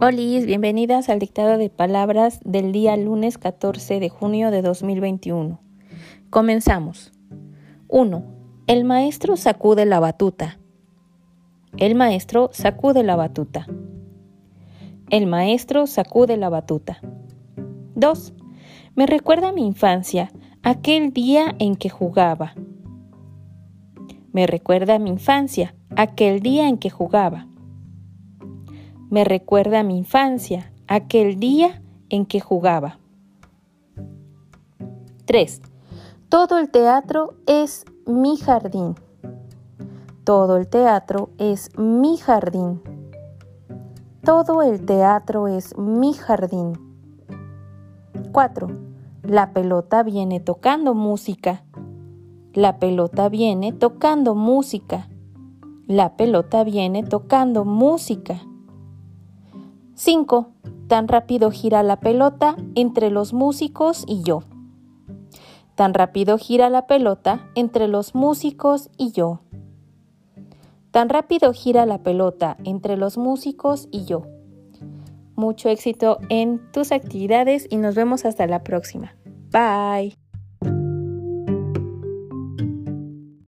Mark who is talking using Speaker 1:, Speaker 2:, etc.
Speaker 1: Hola, bienvenidas al dictado de palabras del día lunes 14 de junio de 2021. Comenzamos. 1. El maestro sacude la batuta. El maestro sacude la batuta. El maestro sacude la batuta. 2. Me recuerda mi infancia, aquel día en que jugaba. Me recuerda a mi infancia, aquel día en que jugaba. Me recuerda a mi infancia, aquel día en que jugaba. 3. Todo el teatro es mi jardín. Todo el teatro es mi jardín. Todo el teatro es mi jardín. 4. La pelota viene tocando música. La pelota viene tocando música. La pelota viene tocando música. 5. Tan rápido gira la pelota entre los músicos y yo. Tan rápido gira la pelota entre los músicos y yo. Tan rápido gira la pelota entre los músicos y yo. Mucho éxito en tus actividades y nos vemos hasta la próxima. Bye.